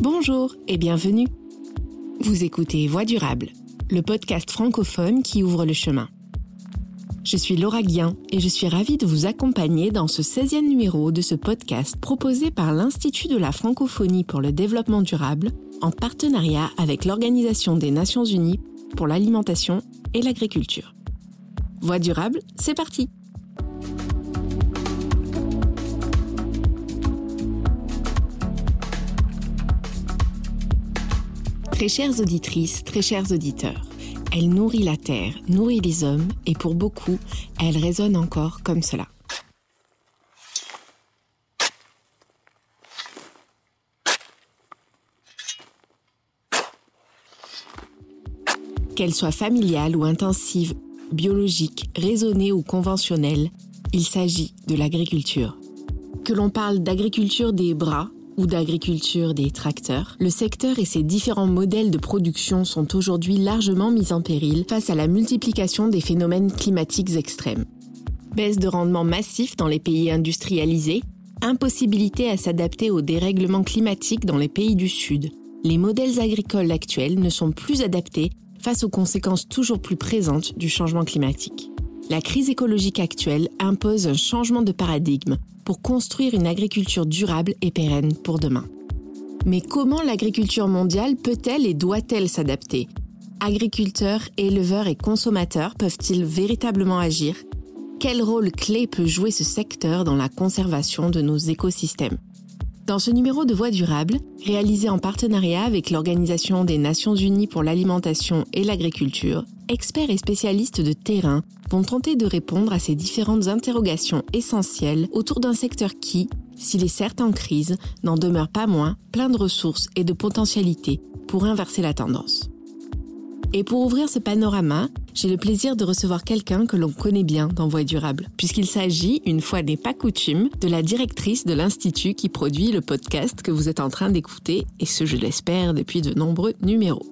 Bonjour et bienvenue. Vous écoutez Voix durable, le podcast francophone qui ouvre le chemin. Je suis Laura Guien et je suis ravie de vous accompagner dans ce 16e numéro de ce podcast proposé par l'Institut de la francophonie pour le développement durable en partenariat avec l'Organisation des Nations Unies pour l'alimentation et l'agriculture. Voix durable, c'est parti Très chères auditrices, très chers auditeurs, elle nourrit la terre, nourrit les hommes, et pour beaucoup, elle résonne encore comme cela. Qu'elle soit familiale ou intensive, biologique, raisonnée ou conventionnelle, il s'agit de l'agriculture. Que l'on parle d'agriculture des bras, d'agriculture des tracteurs, le secteur et ses différents modèles de production sont aujourd'hui largement mis en péril face à la multiplication des phénomènes climatiques extrêmes. Baisse de rendement massif dans les pays industrialisés, impossibilité à s'adapter aux dérèglements climatiques dans les pays du Sud. Les modèles agricoles actuels ne sont plus adaptés face aux conséquences toujours plus présentes du changement climatique. La crise écologique actuelle impose un changement de paradigme pour construire une agriculture durable et pérenne pour demain. Mais comment l'agriculture mondiale peut-elle et doit-elle s'adapter? Agriculteurs, éleveurs et consommateurs peuvent-ils véritablement agir? Quel rôle clé peut jouer ce secteur dans la conservation de nos écosystèmes? Dans ce numéro de Voix durable, réalisé en partenariat avec l'Organisation des Nations Unies pour l'alimentation et l'agriculture, experts et spécialistes de terrain vont tenter de répondre à ces différentes interrogations essentielles autour d'un secteur qui, s'il est certes en crise, n'en demeure pas moins plein de ressources et de potentialités pour inverser la tendance. Et pour ouvrir ce panorama, j'ai le plaisir de recevoir quelqu'un que l'on connaît bien dans Voix durable, puisqu'il s'agit, une fois n'est pas coutume, de la directrice de l'Institut qui produit le podcast que vous êtes en train d'écouter, et ce, je l'espère, depuis de nombreux numéros.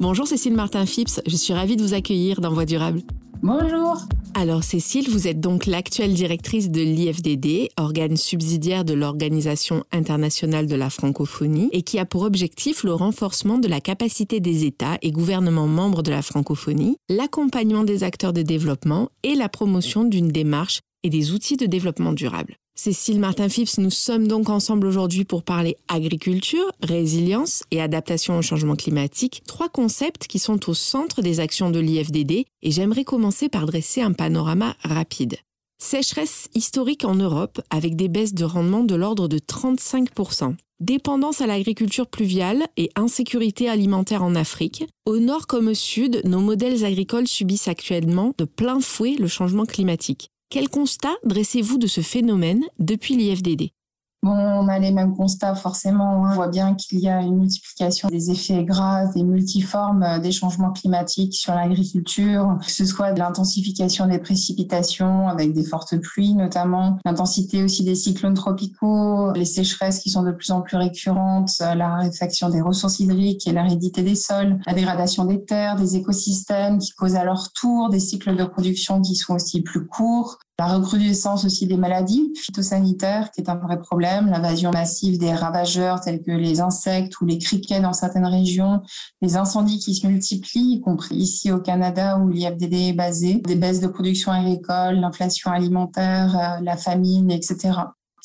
Bonjour Cécile Martin-Phipps, je suis ravie de vous accueillir dans Voix durable. Bonjour. Alors Cécile, vous êtes donc l'actuelle directrice de l'IFDD, organe subsidiaire de l'Organisation internationale de la francophonie, et qui a pour objectif le renforcement de la capacité des États et gouvernements membres de la francophonie, l'accompagnement des acteurs de développement et la promotion d'une démarche et des outils de développement durable. Cécile Martin-Phipps, nous sommes donc ensemble aujourd'hui pour parler agriculture, résilience et adaptation au changement climatique, trois concepts qui sont au centre des actions de l'IFDD et j'aimerais commencer par dresser un panorama rapide. Sécheresse historique en Europe avec des baisses de rendement de l'ordre de 35%. Dépendance à l'agriculture pluviale et insécurité alimentaire en Afrique. Au nord comme au sud, nos modèles agricoles subissent actuellement de plein fouet le changement climatique. Quel constat dressez-vous de ce phénomène depuis l'IFDD On a les mêmes constats forcément. On voit bien qu'il y a une multiplication des effets graves et multiformes euh, des changements climatiques sur l'agriculture, que ce soit de l'intensification des précipitations avec des fortes pluies notamment, l'intensité aussi des cyclones tropicaux, les sécheresses qui sont de plus en plus récurrentes, euh, la raréfaction des ressources hydriques et l'aridité des sols, la dégradation des terres, des écosystèmes qui causent à leur tour des cycles de production qui sont aussi plus courts, la recrudescence aussi des maladies phytosanitaires, qui est un vrai problème, l'invasion massive des ravageurs tels que les insectes ou les criquets dans certaines régions, les incendies qui se multiplient, y compris ici au Canada où l'IFDD est basé, des baisses de production agricole, l'inflation alimentaire, euh, la famine, etc.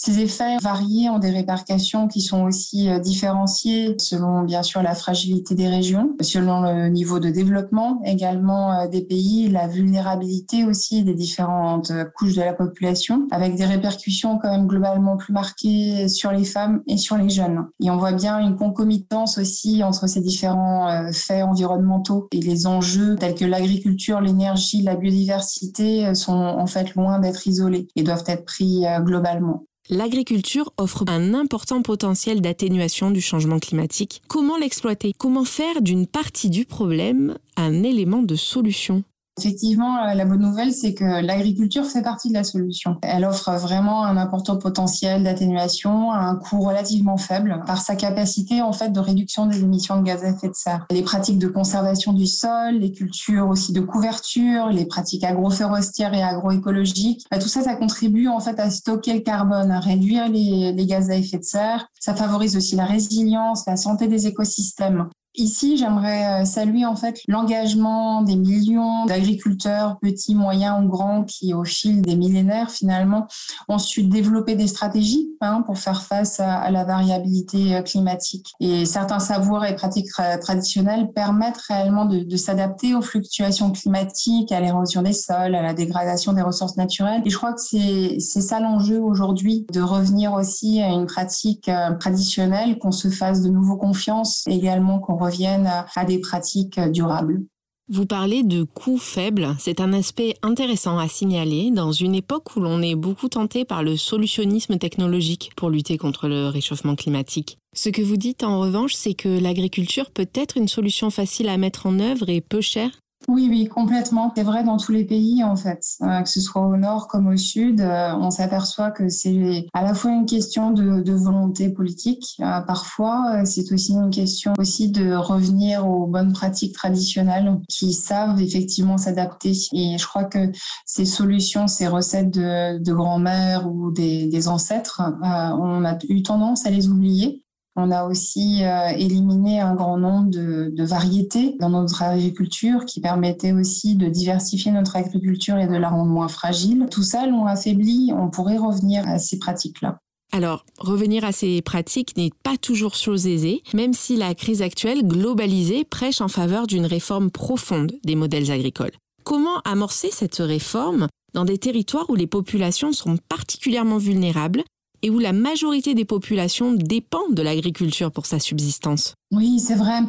Ces effets variés ont des répercussions qui sont aussi euh, différenciées selon bien sûr la fragilité des régions, selon le niveau de développement également euh, des pays, la vulnérabilité aussi des différentes euh, couches de la population, avec des répercussions quand même globalement plus marquées sur les femmes et sur les jeunes. Et on voit bien une concomitance aussi entre ces différents faits environnementaux et les enjeux tels que l'agriculture, l'énergie, la biodiversité sont en fait loin d'être isolés et doivent être pris globalement. L'agriculture offre un important potentiel d'atténuation du changement climatique. Comment l'exploiter? Comment faire d'une partie du problème un élément de solution? Effectivement, euh, la bonne nouvelle, c'est que l'agriculture fait partie de la solution. Elle offre vraiment un important potentiel d'atténuation à un coût relativement faible par sa capacité en fait de réduction des émissions de gaz à effet de serre. Les pratiques de conservation du sol, les cultures aussi de couverture, les pratiques agroforestières et agroécologiques, bah, tout ça, ça contribue en fait à stocker le carbone, à réduire les, les gaz à effet de serre. Ça favorise aussi la résilience, la santé des écosystèmes. Ici, j'aimerais euh, saluer en fait l'engagement des millions d'agriculteurs, petits, moyens ou grands, qui au fil des millénaires finalement ont su développer des stratégies hein, pour faire face à, la variabilité euh, climatique. Et certains savoirs et pratiques traditionnelles permettent réellement de, s'adapter aux fluctuations climatiques, à l'érosion des sols, à la dégradation des ressources naturelles. Et je crois que c'est ça l'enjeu aujourd'hui, de revenir aussi à une pratique euh, traditionnelle, qu'on se fasse de nouveau confiance, également qu'on reviennent à des pratiques durables. Vous parlez de coûts faibles, c'est un aspect intéressant à signaler dans une époque où l'on est beaucoup tenté par le solutionnisme technologique pour lutter contre le réchauffement climatique. Ce que vous dites en revanche, c'est que l'agriculture peut être une solution facile à mettre en œuvre et peu chère oui, oui, complètement. C'est vrai dans tous les pays, en fait, euh, que ce soit au nord comme au sud. Euh, on s'aperçoit que c'est à la fois une question de, volonté politique. Euh, parfois, c'est aussi une question aussi de revenir aux bonnes pratiques traditionnelles qui savent effectivement s'adapter. Et je crois que ces solutions, ces recettes de, grand-mère ou des, des ancêtres, on a eu tendance à les oublier. On a aussi euh, éliminé un grand nombre de, variétés dans notre agriculture qui permettaient aussi de diversifier notre agriculture et de la rendre moins fragile. Tout ça l'ont affaibli. On pourrait revenir à ces pratiques-là. Alors, revenir à ces pratiques n'est pas toujours chose aisée, même si la crise actuelle globalisée prêche en faveur d'une réforme profonde des modèles agricoles. Comment amorcer cette réforme dans des territoires où les populations sont particulièrement vulnérables et où la majorité des populations dépendent de l'agriculture pour sa subsistance. Oui, c'est vrai.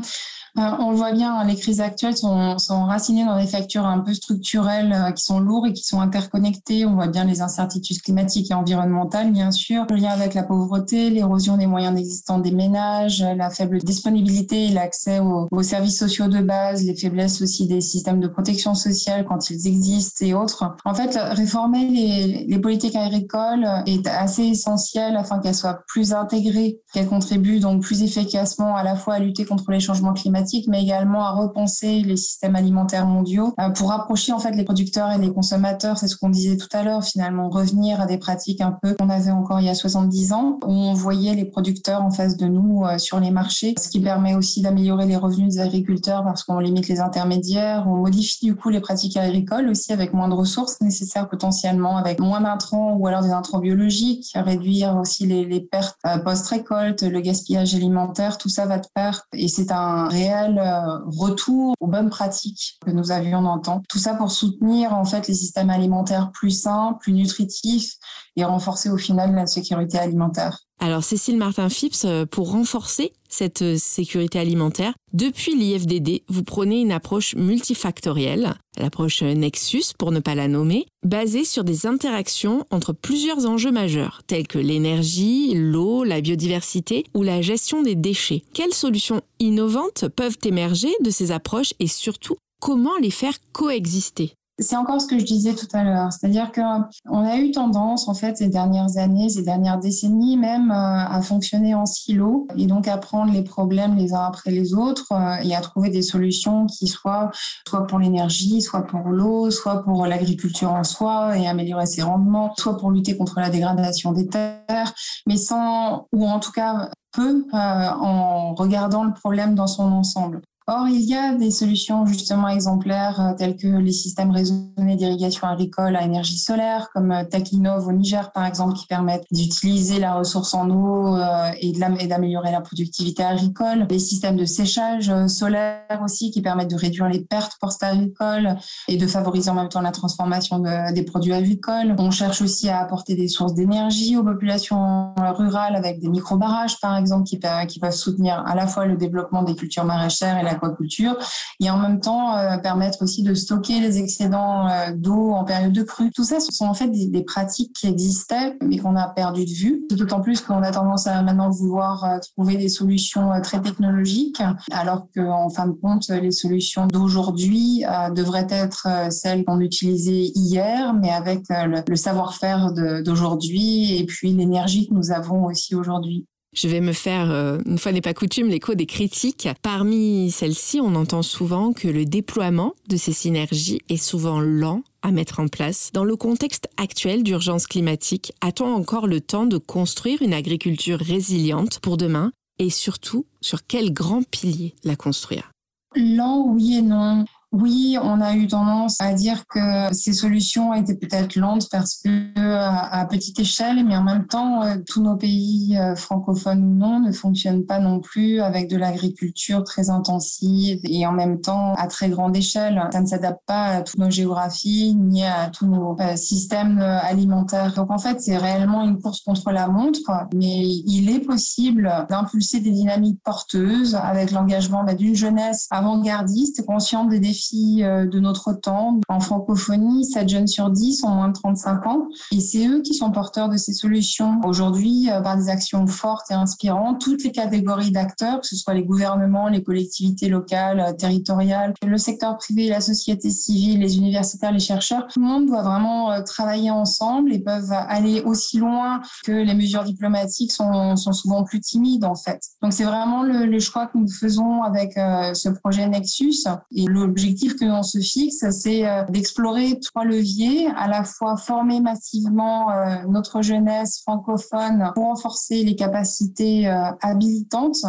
Euh, on le voit bien, les crises actuelles sont, sont dans des facteurs un peu structurels euh, qui sont lourds et qui sont interconnectés. On voit bien les incertitudes climatiques et environnementales, bien sûr, le lien avec la pauvreté, l'érosion des moyens existants des ménages, la faible disponibilité et l'accès aux, services sociaux de base, les faiblesses aussi des systèmes de protection sociale quand ils existent et autres. En fait, réformer les, les politiques agricoles est assez essentiel afin qu'elles soient plus intégrées, qu'elles contribuent donc plus efficacement à la fois à lutter contre les changements climatiques mais également à repenser les systèmes alimentaires mondiaux euh, pour rapprocher en fait les producteurs et les consommateurs. C'est ce qu'on disait tout à l'heure, finalement, revenir à des pratiques un peu qu'on avait encore il y a 70 ans, où on voyait les producteurs en face de nous euh, sur les marchés, ce qui permet aussi d'améliorer les revenus des agriculteurs parce qu'on limite les intermédiaires, on modifie du coup les pratiques agricoles aussi avec moins de ressources nécessaires potentiellement, avec moins d'intrants ou alors des intrants biologiques, réduire aussi les, les pertes euh, post-récolte, le gaspillage alimentaire, tout ça va de pair et c'est un réel euh, retour aux bonnes pratiques que nous avions dans le temps. Tout ça pour soutenir en fait les systèmes alimentaires plus sains, plus nutritifs et renforcer au final la sécurité alimentaire. Alors Cécile Martin-Phipps, euh, pour renforcer cette euh, sécurité alimentaire, depuis l'IFDD, vous prenez une approche multifactorielle, l'approche Nexus pour ne pas la nommer, basée sur des interactions entre plusieurs enjeux majeurs, tels que l'énergie, l'eau, la biodiversité ou la gestion des déchets. Quelles solutions innovantes peuvent émerger de ces approches et surtout comment les faire coexister? C'est encore ce que je disais tout à l'heure, c'est-à-dire qu'on a eu tendance, en fait, ces dernières années, ces dernières décennies même, euh, à fonctionner en silo et donc à prendre les problèmes les uns après les autres euh, et à trouver des solutions qui soient soit pour l'énergie, soit pour l'eau, soit pour l'agriculture en soi et améliorer ses rendements, soit pour lutter contre la dégradation des terres, mais sans, ou en tout cas peu, euh, en regardant le problème dans son ensemble. Or, il y a des solutions justement exemplaires euh, telles que les systèmes raisonnés d'irrigation agricole à énergie solaire, comme euh, Takinov au Niger par exemple, qui permettent d'utiliser la ressource en eau euh, et d'améliorer la productivité agricole. Les systèmes de séchage solaire aussi, qui permettent de réduire les pertes post-agricoles et de favoriser en même temps la transformation des produits agricoles. On cherche aussi à apporter des sources d'énergie aux populations rurales avec des micro-barrages par exemple, qui, qui peuvent soutenir à la fois le développement des cultures maraîchères et la l'aquaculture et en même temps permettre aussi de stocker les excédents d'eau en période de crue. Tout ça, ce sont en fait des, pratiques qui existaient mais qu'on a perdu de vue. D'autant plus qu'on a tendance à maintenant vouloir trouver des solutions très technologiques alors qu'en fin de compte, les solutions d'aujourd'hui devraient être celles qu'on utilisait hier mais avec le savoir-faire d'aujourd'hui et puis l'énergie que nous avons aussi aujourd'hui. Je vais me faire, euh, une fois n'est pas coutume, l'écho des critiques. Parmi celles-ci, on entend souvent que le déploiement de ces synergies est souvent lent à mettre en place. Dans le contexte actuel d'urgence climatique, a-t-on encore le temps de construire une agriculture résiliente pour demain? Et surtout, sur quel grand pilier la construire? Lent, oui et non. Oui, on a eu tendance à dire que ces solutions étaient peut-être lentes parce que à petite échelle, mais en même temps, euh, tous nos pays euh, francophones ou non ne fonctionnent pas non plus avec de l'agriculture très intensive et en même temps à très grande échelle. Ça ne s'adapte pas à toutes nos géographies ni à tous nos euh, systèmes alimentaires. Donc en fait, c'est réellement une course contre la montre, mais il est possible d'impulser des dynamiques porteuses avec l'engagement bah, d'une jeunesse avant-gardiste, consciente des défis euh, de notre temps. En francophonie, 7 jeunes sur 10 ont moins de 35 ans et c'est eux qui sont porteurs de ces solutions. Aujourd'hui, euh, par des actions fortes et inspirantes, toutes les catégories d'acteurs, que ce soit les gouvernements, les collectivités locales, euh, territoriales, le secteur privé, la société civile, les universitaires, les chercheurs, tout le monde doit vraiment travailler ensemble et peuvent aller aussi loin que les mesures diplomatiques sont, sont souvent plus timides en fait. Donc c'est vraiment le, le, choix que nous faisons avec ce projet Nexus et l'objectif l'objectif que l'on se fixe, c'est euh, d'explorer trois leviers, à la fois former massivement euh, notre jeunesse francophone pour renforcer les capacités euh, habilitantes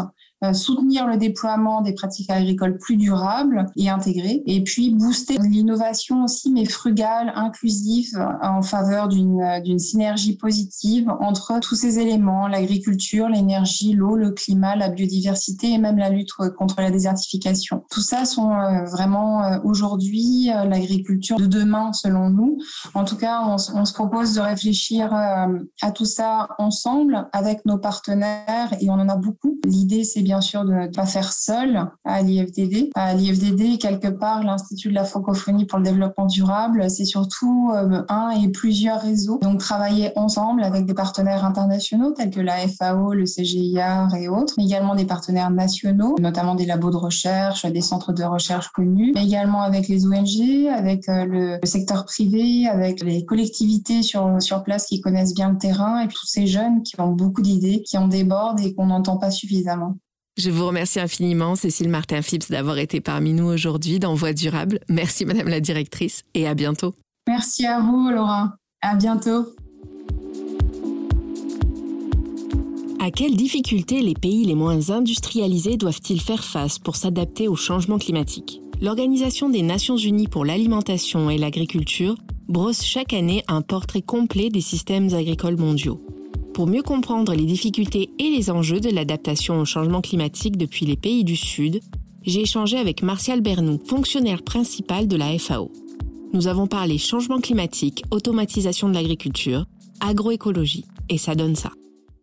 soutenir le déploiement des pratiques agricoles plus durables et intégrées, et puis booster l'innovation aussi, mais frugale, inclusive, en faveur d'une synergie positive entre tous ces éléments, l'agriculture, l'énergie, l'eau, le climat, la biodiversité et même la lutte contre la désertification. Tout ça sont euh, vraiment euh, aujourd'hui l'agriculture de demain, selon nous. En tout cas, on, on se propose de réfléchir à tout ça ensemble avec nos partenaires et on en a beaucoup. L'idée, c'est bien sûr de ne pas faire seul à l'IFDD. À l'IFDD, quelque part, l'Institut de la francophonie pour le développement durable, c'est surtout euh, un et plusieurs réseaux. Donc, travailler ensemble avec des partenaires internationaux tels que la FAO, le CGIAR et autres, mais également des partenaires nationaux, notamment des labos de recherche, des centres de recherche connus, mais également avec les ONG, avec euh, le, secteur privé, avec les collectivités sur, sur place qui connaissent bien le terrain et tous ces jeunes qui ont beaucoup d'idées, qui en débordent et qu'on n'entend pas suffisamment. Je vous remercie infiniment, Cécile Martin-Phipps, d'avoir été parmi nous aujourd'hui dans Voix durable. Merci, Madame la Directrice, et à bientôt. Merci à vous, Laura. À bientôt. À quelles difficultés les pays les moins industrialisés doivent-ils faire face pour s'adapter au changement climatique? L'Organisation des Nations Unies pour l'alimentation et l'agriculture brosse chaque année un portrait complet des systèmes agricoles mondiaux. Pour mieux comprendre les difficultés et les enjeux de l'adaptation au changement climatique depuis les pays du Sud, j'ai échangé avec Martial Bernou, fonctionnaire principal de la FAO. Nous avons parlé changement climatique, automatisation de l'agriculture, agroécologie, et ça donne ça.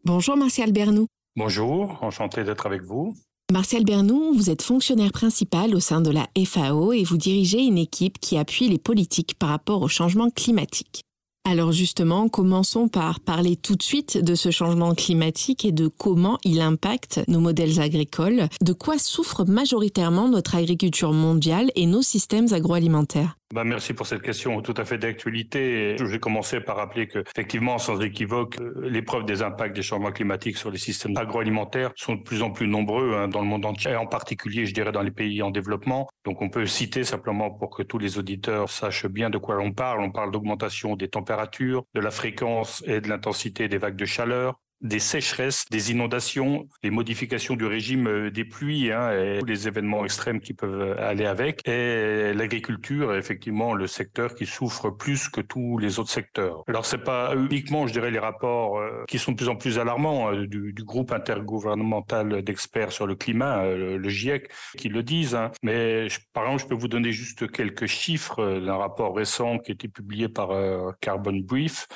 Bonjour Martial Bernou. Bonjour, enchanté d'être avec vous. Martial Bernou, vous êtes fonctionnaire principal au sein de la FAO et vous dirigez une équipe qui appuie les politiques par rapport au changement climatique. Alors justement, commençons par parler tout de suite de ce changement climatique et de comment il impacte nos modèles agricoles, de quoi souffre majoritairement notre agriculture mondiale et nos systèmes agroalimentaires? Bah, merci pour cette question tout à fait d'actualité. Je vais commencer par rappeler que, effectivement, sans équivoque, euh, les preuves des impacts des changements climatiques sur les systèmes agroalimentaires sont de plus en plus nombreux hein, dans le monde entier, et en particulier, je dirais, dans les pays en développement. Donc, on peut citer simplement pour que tous les auditeurs sachent bien de quoi on parle. On parle d'augmentation des températures, de la fréquence et de l'intensité des vagues de chaleur, des sécheresses, des inondations, les modifications du régime euh, des pluies hein, et les événements extrêmes qui peuvent aller avec. Et l'agriculture est effectivement le secteur qui souffre plus que tous les autres secteurs. Alors c'est pas uniquement, je dirais, les rapports euh, qui sont de plus en plus alarmants euh, du, groupe intergouvernemental d'experts sur le climat, le GIEC, qui le disent. Hein. Mais par exemple, je peux vous donner juste quelques chiffres d'un rapport récent qui a été publié par Carbon Brief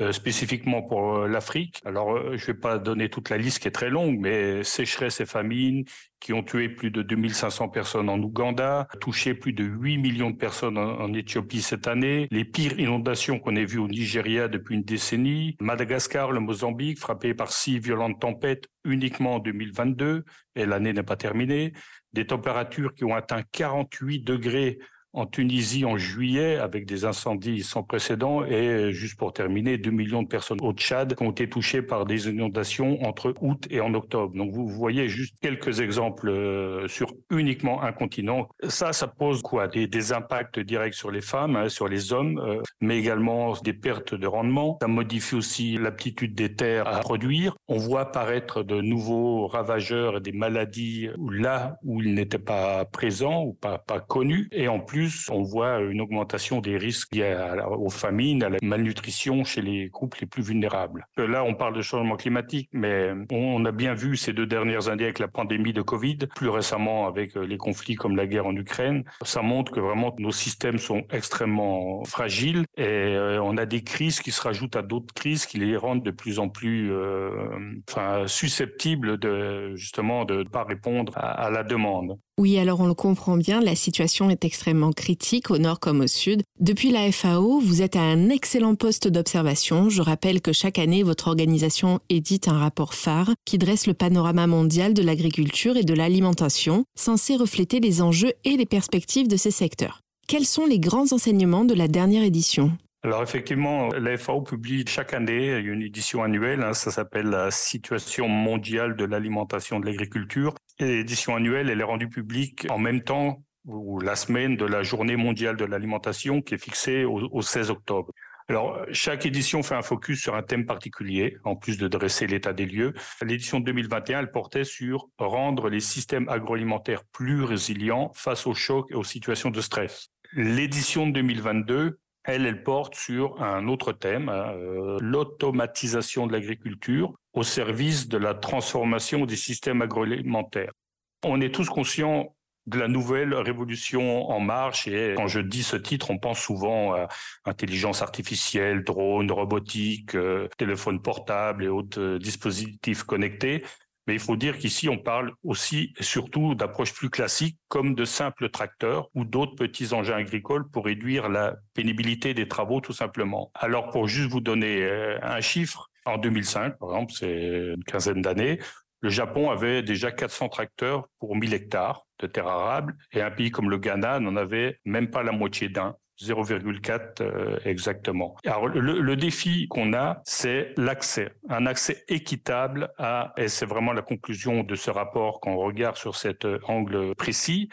euh, spécifiquement pour euh, l'Afrique. Alors, euh, je ne vais pas donner toute la liste qui est très longue, mais sécheresse et famine qui ont tué plus de 2500 personnes en Ouganda, touché plus de 8 millions de personnes en, Éthiopie cette année, les pires inondations qu'on ait vues au Nigeria depuis une décennie, Madagascar, le Mozambique, frappé par six violentes tempêtes uniquement en 2022, et l'année n'est pas terminée, des températures qui ont atteint 48 degrés en Tunisie en juillet avec des incendies sans précédent et juste pour terminer, 2 millions de personnes au Tchad qui ont été touchées par des inondations entre août et en octobre. Donc vous voyez juste quelques exemples euh, sur uniquement un continent. Ça, ça pose quoi? Des, impacts directs sur les femmes, hein, sur les hommes, euh, mais également des pertes de rendement. Ça modifie aussi l'aptitude des terres à produire. On voit apparaître de nouveaux ravageurs et des maladies là où ils n'étaient pas présents ou pas, pas connus. Et en plus, on voit une augmentation des risques liés aux famines, à la malnutrition chez les groupes les plus vulnérables. Là, on parle de changement climatique, mais on a bien vu ces deux dernières années avec la pandémie de Covid, plus récemment avec les conflits comme la guerre en Ukraine. Ça montre que vraiment nos systèmes sont extrêmement fragiles et euh, on a des crises qui se rajoutent à d'autres crises qui les rendent de plus en plus euh, enfin, susceptibles de justement de ne pas répondre à la demande. Oui, alors on le comprend bien, la situation est extrêmement critique au nord comme au sud. Depuis la FAO, vous êtes à un excellent poste d'observation. Je rappelle que chaque année, votre organisation édite un rapport phare qui dresse le panorama mondial de l'agriculture et de l'alimentation, censé refléter les enjeux et les perspectives de ces secteurs. Quels sont les grands enseignements de la dernière édition? Alors effectivement, la FAO publie chaque année une édition annuelle, hein, ça s'appelle la situation mondiale de l'alimentation de l'agriculture. Et l'édition annuelle, elle est rendue publique en même temps ou la semaine de la journée mondiale de l'alimentation qui est fixée au, 16 octobre. Alors, chaque édition fait un focus sur un thème particulier, en plus de dresser l'état des lieux. L'édition 2021, elle portait sur rendre les systèmes agroalimentaires plus résilients face aux chocs et aux situations de stress. L'édition 2022, elle, elle porte sur un autre thème, hein, euh, l'automatisation de l'agriculture au service de la transformation des systèmes agroalimentaires. On est tous conscients de la nouvelle révolution en marche et quand je dis ce titre, on pense souvent à intelligence artificielle, drones, robotique, euh, téléphone portable et autres euh, dispositifs connectés. Mais il faut dire qu'ici, on parle aussi et surtout d'approches plus classiques comme de simples tracteurs ou d'autres petits engins agricoles pour réduire la pénibilité des travaux tout simplement. Alors pour juste vous donner euh, un chiffre, en 2005, par exemple, c'est une quinzaine d'années, le Japon avait déjà 400 tracteurs pour 1000 hectares de terres arables et un pays comme le Ghana n'en avait même pas la moitié d'un. 0,4 euh, exactement. Alors le, le défi qu'on a, c'est l'accès, un accès équitable à, et c'est vraiment la conclusion de ce rapport qu'on regarde sur cet euh, angle précis,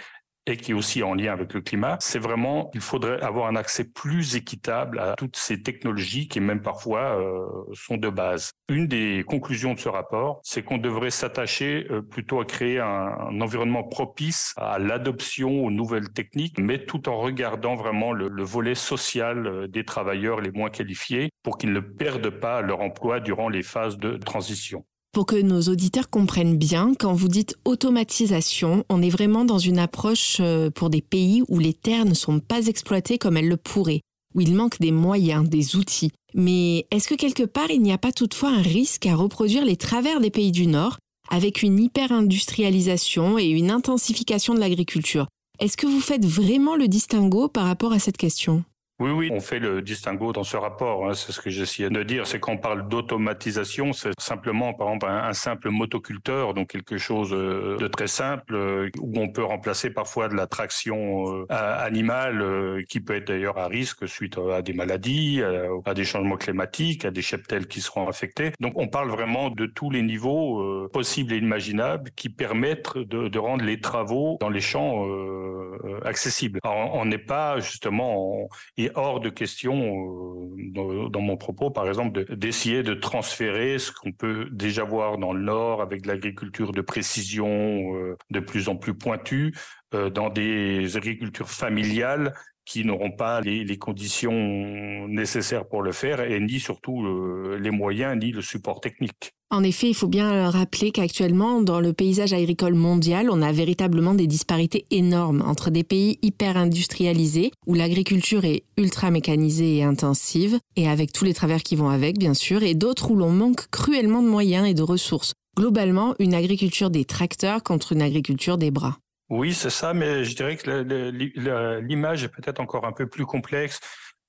et qui est aussi en lien avec le climat, c'est vraiment qu'il faudrait avoir un accès plus équitable à toutes ces technologies qui même parfois euh, sont de base. Une des conclusions de ce rapport, c'est qu'on devrait s'attacher euh, plutôt à créer un, un, environnement propice à l'adoption aux nouvelles techniques, mais tout en regardant vraiment le, le volet social euh, des travailleurs les moins qualifiés pour qu'ils ne perdent pas leur emploi durant les phases de transition. Pour que nos auditeurs comprennent bien, quand vous dites automatisation, on est vraiment dans une approche euh, pour des pays où les terres ne sont pas exploitées comme elles le pourraient, où il manque des moyens, des outils. Mais est-ce que quelque part il n'y a pas toutefois un risque à reproduire les travers des pays du Nord avec une hyper-industrialisation et une intensification de l'agriculture? Est-ce que vous faites vraiment le distinguo par rapport à cette question? Oui, oui, on fait le distinguo dans ce rapport. Hein, c'est ce que j'essayais de dire. C'est qu'on parle d'automatisation, c'est simplement, par exemple, un, simple motoculteur, donc quelque chose euh, de très simple, euh, où on peut remplacer parfois de la traction euh, animale, qui peut être d'ailleurs à risque suite à des maladies, à des changements climatiques, à des cheptels qui seront affectés. Donc, on parle vraiment de tous les niveaux possibles et imaginables qui permettent de, rendre les travaux dans les champs accessibles. On n'est pas justement hors de question, euh, dans, mon propos, par exemple, d'essayer de, transférer ce qu'on peut déjà voir dans le Nord avec de l'agriculture de précision euh, de plus en plus pointue euh, dans des agricultures familiales qui n'auront pas les, conditions nécessaires pour le faire et ni surtout les moyens ni le support technique. En effet, il faut bien rappeler qu'actuellement, dans le paysage agricole mondial, on a véritablement des disparités énormes entre des pays hyper industrialisés, où l'agriculture est ultra mécanisée et intensive, et avec tous les travers qui vont avec, bien sûr, et d'autres où l'on manque cruellement de moyens et de ressources. Globalement, une agriculture des tracteurs contre une agriculture des bras. Oui, c'est ça, mais je dirais que l'image est peut-être encore un peu plus complexe.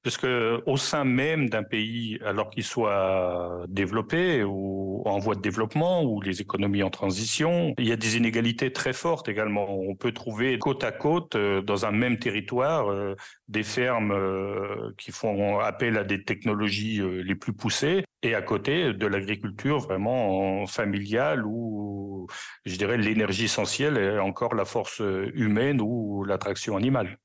Parce que au sein même d'un pays, alors qu'il soit développé ou en voie de développement ou les économies en transition, il y a des inégalités très fortes également. On peut trouver côte à côte, euh, dans un même territoire, euh, des fermes euh, qui font appel à des technologies les plus poussées et à côté de l'agriculture vraiment familiale où, je dirais, l'énergie essentielle est encore la force humaine ou l'attraction animale.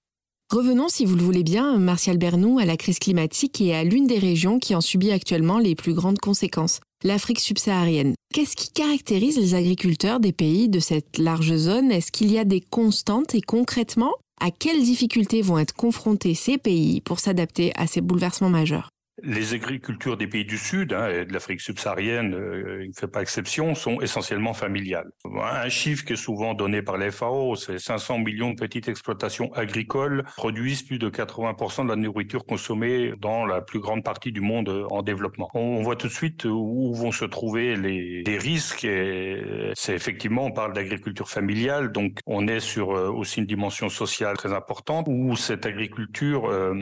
Revenons, si vous le voulez bien, Martial Bernou, à la crise climatique et à l'une des régions qui en subit actuellement les plus grandes conséquences, l'Afrique subsaharienne. Qu'est-ce qui caractérise les agriculteurs des pays de cette large zone? Est-ce qu'il y a des constantes? Et concrètement, à quelles difficultés vont être confrontés ces pays pour s'adapter à ces bouleversements majeurs? Les agricultures des pays du Sud hein, et de l'Afrique subsaharienne, euh, il ne fait pas exception, sont essentiellement familiales. Un chiffre qui est souvent donné par la FAO, c'est 500 millions de petites exploitations agricoles produisent plus de 80% de la nourriture consommée dans la plus grande partie du monde en développement. On voit tout de suite où vont se trouver les, les risques. C'est effectivement, on parle d'agriculture familiale, donc on est sur euh, aussi une dimension sociale très importante où cette agriculture euh,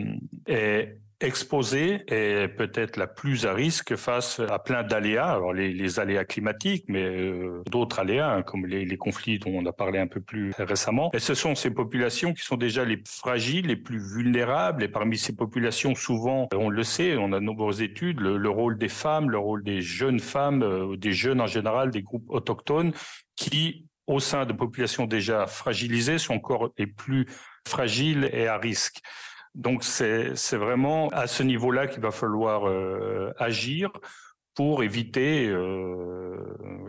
est exposée et peut-être la plus à risque face à plein d'aléas, alors les, aléas climatiques, mais euh, d'autres aléas hein, comme les, conflits dont on a parlé un peu plus récemment. Et ce sont ces populations qui sont déjà les fragiles, les plus vulnérables. Et parmi ces populations, souvent, on le sait, on a de nombreuses études, le, rôle des femmes, le rôle des jeunes femmes, euh, des jeunes en général, des groupes autochtones, qui au sein de populations déjà fragilisées sont encore les plus fragiles et à risque. Donc c'est vraiment à ce niveau-là qu'il va falloir euh, agir pour éviter, euh,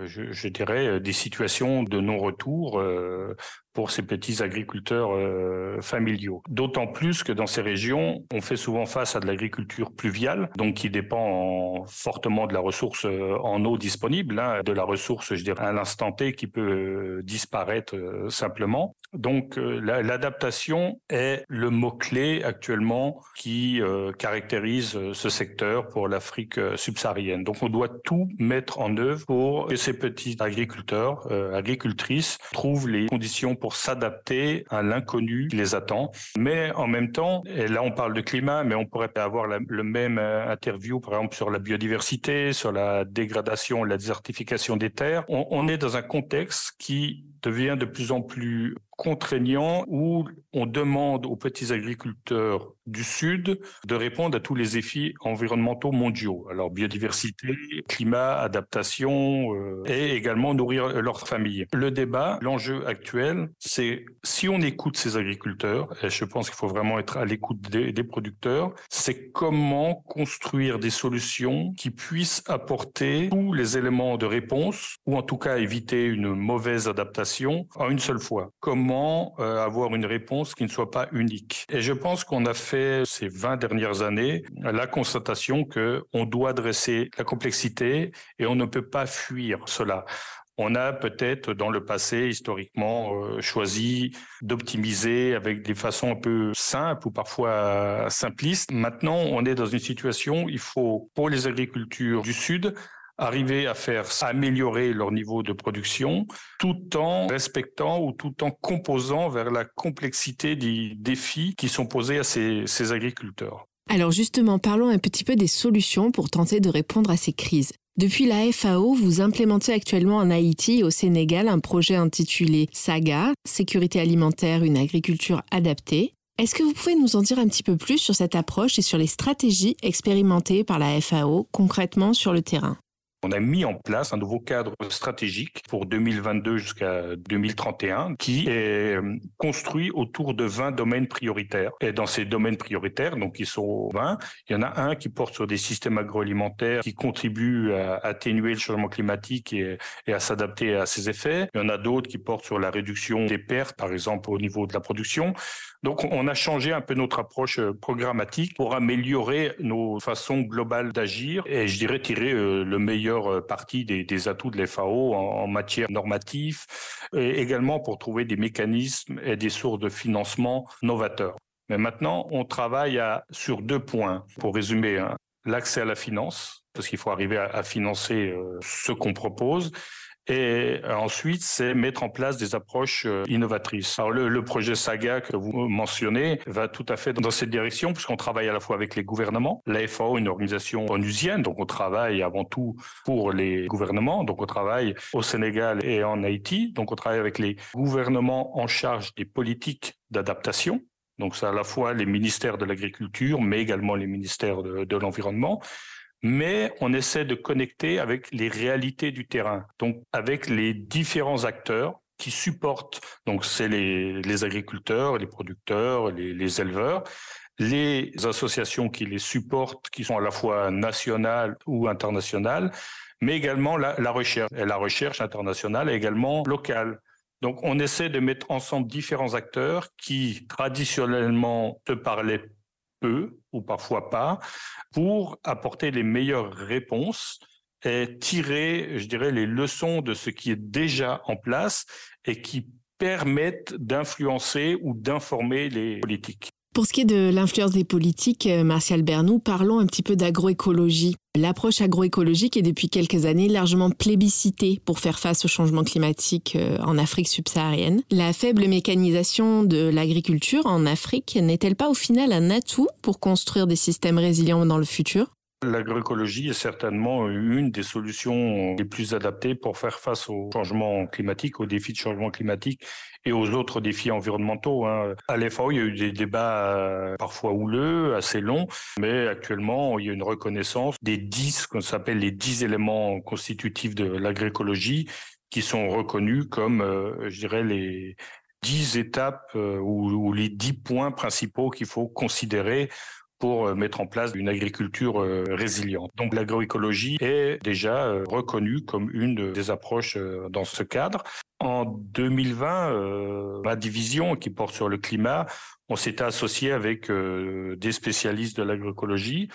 je, dirais, des situations de non-retour euh, pour ces petits agriculteurs euh, familiaux. D'autant plus que dans ces régions, on fait souvent face à de l'agriculture pluviale, donc qui dépend fortement de la ressource euh, en eau disponible, hein, de la ressource, je dirais, à l'instant T qui peut euh, disparaître simplement. Donc l'adaptation est le mot-clé actuellement qui caractérise ce secteur pour l'Afrique subsaharienne. Donc on doit tout mettre en œuvre pour que ces petits agriculteurs, agricultrices trouvent les conditions pour s'adapter à l'inconnu qui les attend. Mais en même temps, et là on parle de climat, mais on pourrait avoir le même euh, interview par exemple sur la biodiversité, sur la dégradation, la désertification des terres. On est dans un contexte qui devient de plus en plus contraignant où on demande aux petits agriculteurs du Sud de répondre à tous les défis environnementaux mondiaux. Alors biodiversité, climat, adaptation euh, et également nourrir leur famille. Le débat, l'enjeu actuel, c'est si on écoute ces agriculteurs, et je pense qu'il faut vraiment être à l'écoute des, des producteurs, c'est comment construire des solutions qui puissent apporter tous les éléments de réponse ou en tout cas éviter une mauvaise adaptation en une seule fois. Comment euh, avoir une réponse qui ne soit pas unique. Et je pense qu'on a fait ces 20 dernières années la constatation que on doit adresser la complexité et on ne peut pas fuir cela. On a peut-être dans le passé historiquement euh, choisi d'optimiser avec des façons un peu simples ou parfois simplistes. Maintenant, on est dans une situation, il faut pour les agricultures du Sud arriver à faire améliorer leur niveau de production tout en respectant ou tout en composant vers la complexité des défis qui sont posés à ces, agriculteurs. Alors justement, parlons un petit peu des solutions pour tenter de répondre à ces crises. Depuis la FAO, vous implémentez actuellement en Haïti et au Sénégal un projet intitulé SAGA, Sécurité alimentaire, une agriculture adaptée. Est-ce que vous pouvez nous en dire un petit peu plus sur cette approche et sur les stratégies expérimentées par la FAO concrètement sur le terrain? On a mis en place un nouveau cadre stratégique pour 2022 jusqu'à 2031 qui est euh, construit autour de 20 domaines prioritaires. Et dans ces domaines prioritaires, donc ils sont 20, il y en a un qui porte sur des systèmes agroalimentaires qui contribuent à atténuer le changement climatique et, et à s'adapter à ses effets. Il y en a d'autres qui portent sur la réduction des pertes, par exemple au niveau de la production. Donc, on a changé un peu notre approche euh, programmatique pour améliorer nos façons globales d'agir et je dirais tirer euh, le meilleur euh, parti des, atouts de l'FAO en, matière normative et également pour trouver des mécanismes et des sources de financement novateurs. Mais maintenant, on travaille sur deux points. Pour résumer, hein. l'accès à la finance, parce qu'il faut arriver à, financer ce qu'on propose, et euh, ensuite, c'est mettre en place des approches euh, innovatrices. Alors le, projet Saga que vous mentionnez va tout à fait dans cette direction, puisqu'on travaille à la fois avec les gouvernements, la FAO, une organisation onusienne, donc on travaille avant tout pour les gouvernements, donc on travaille au Sénégal et en Haïti, donc on travaille avec les gouvernements en charge des politiques d'adaptation, donc c'est à la fois les ministères de l'agriculture, mais également les ministères de, de l'environnement mais on essaie de connecter avec les réalités du terrain, donc avec les différents acteurs qui supportent, donc c'est les, agriculteurs, les producteurs, les, éleveurs, les associations qui les supportent, qui sont à la fois nationales ou internationales, mais également la, recherche. Et la recherche internationale est également locale. Donc on essaie de mettre ensemble différents acteurs qui traditionnellement se parlaient peu ou parfois pas, pour apporter les meilleures réponses et tirer, je dirais, les leçons de ce qui est déjà en place et qui permettent d'influencer ou d'informer les politiques. Pour ce qui est de l'influence des politiques, euh, Martial Bernou, parlons un petit peu d'agroécologie. L'approche agroécologique est depuis quelques années largement plébiscitée pour faire face au changement climatique euh, en Afrique subsaharienne. La faible mécanisation de l'agriculture en Afrique n'est-elle pas au final un atout pour construire des systèmes résilients dans le futur? L'agroécologie est certainement une des solutions les plus adaptées pour faire face au changement climatique, aux défis de changement climatique et aux autres défis environnementaux. Hein. À l'FAO, il y a eu des débats euh, parfois houleux, assez longs, mais actuellement, il y a une reconnaissance des dix, qu'on s'appelle les dix éléments constitutifs de l'agroécologie, qui sont reconnus comme, euh, je dirais, les dix étapes euh, ou les dix points principaux qu'il faut considérer pour euh, mettre en place une agriculture euh, résiliente. Donc l'agroécologie est déjà euh, reconnue comme une des approches dans ce cadre. En 2020, ma division qui porte sur le climat, on s'était associé avec des spécialistes de l'agroécologie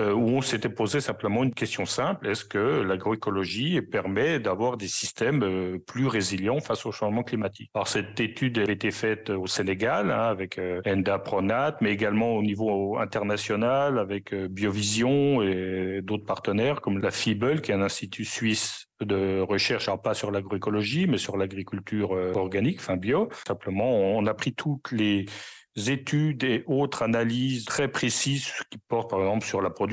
euh, où on s'était posé simplement une question simple est-ce que l'agroécologie permet d'avoir des systèmes euh, plus résilients face au changement climatique? Alors cette étude a été faite au Sénégal hein, avec euh, Enda Pronat, mais également au niveau international avec Biovision et d'autres partenaires comme la FIBEL, qui est un institut suisse de recherche, alors pas sur l'agroécologie, mais sur l'agriculture organique, enfin bio. Simplement, on a pris toutes les études et autres analyses très précises qui portent par exemple sur la production,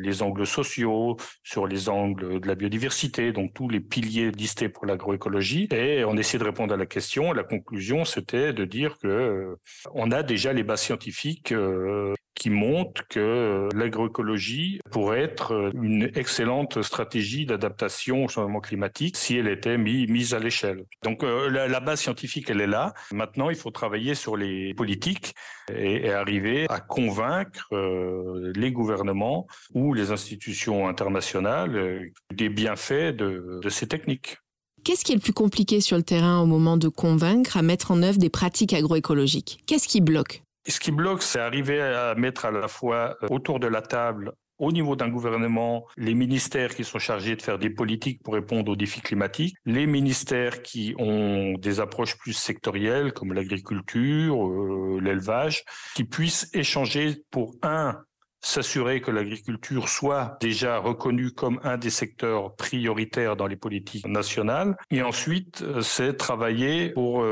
les angles sociaux, sur les angles de la biodiversité, donc tous les piliers listés pour l'agroécologie. Et on essaie de répondre à la question. La conclusion, c'était de dire que euh, on a déjà les bases scientifiques euh, qui montre que l'agroécologie pourrait être une excellente stratégie d'adaptation au changement climatique si elle était mise à l'échelle. Donc euh, la, base scientifique, elle est là. Maintenant, il faut travailler sur les politiques et, arriver à convaincre euh, les gouvernements ou les institutions internationales euh, des bienfaits de, de ces techniques. Qu'est-ce qui est le plus compliqué sur le terrain au moment de convaincre à mettre en œuvre des pratiques agroécologiques? Qu'est-ce qui bloque? Ce qui bloque, c'est arriver à mettre à la fois euh, autour de la table au niveau d'un gouvernement, les ministères qui sont chargés de faire des politiques pour répondre aux défis climatiques, les ministères qui ont des approches plus sectorielles comme l'agriculture, euh, l'élevage, qui puissent échanger pour un s'assurer que l'agriculture soit déjà reconnue comme un des secteurs prioritaires dans les politiques nationales. Et ensuite, euh, c'est travailler pour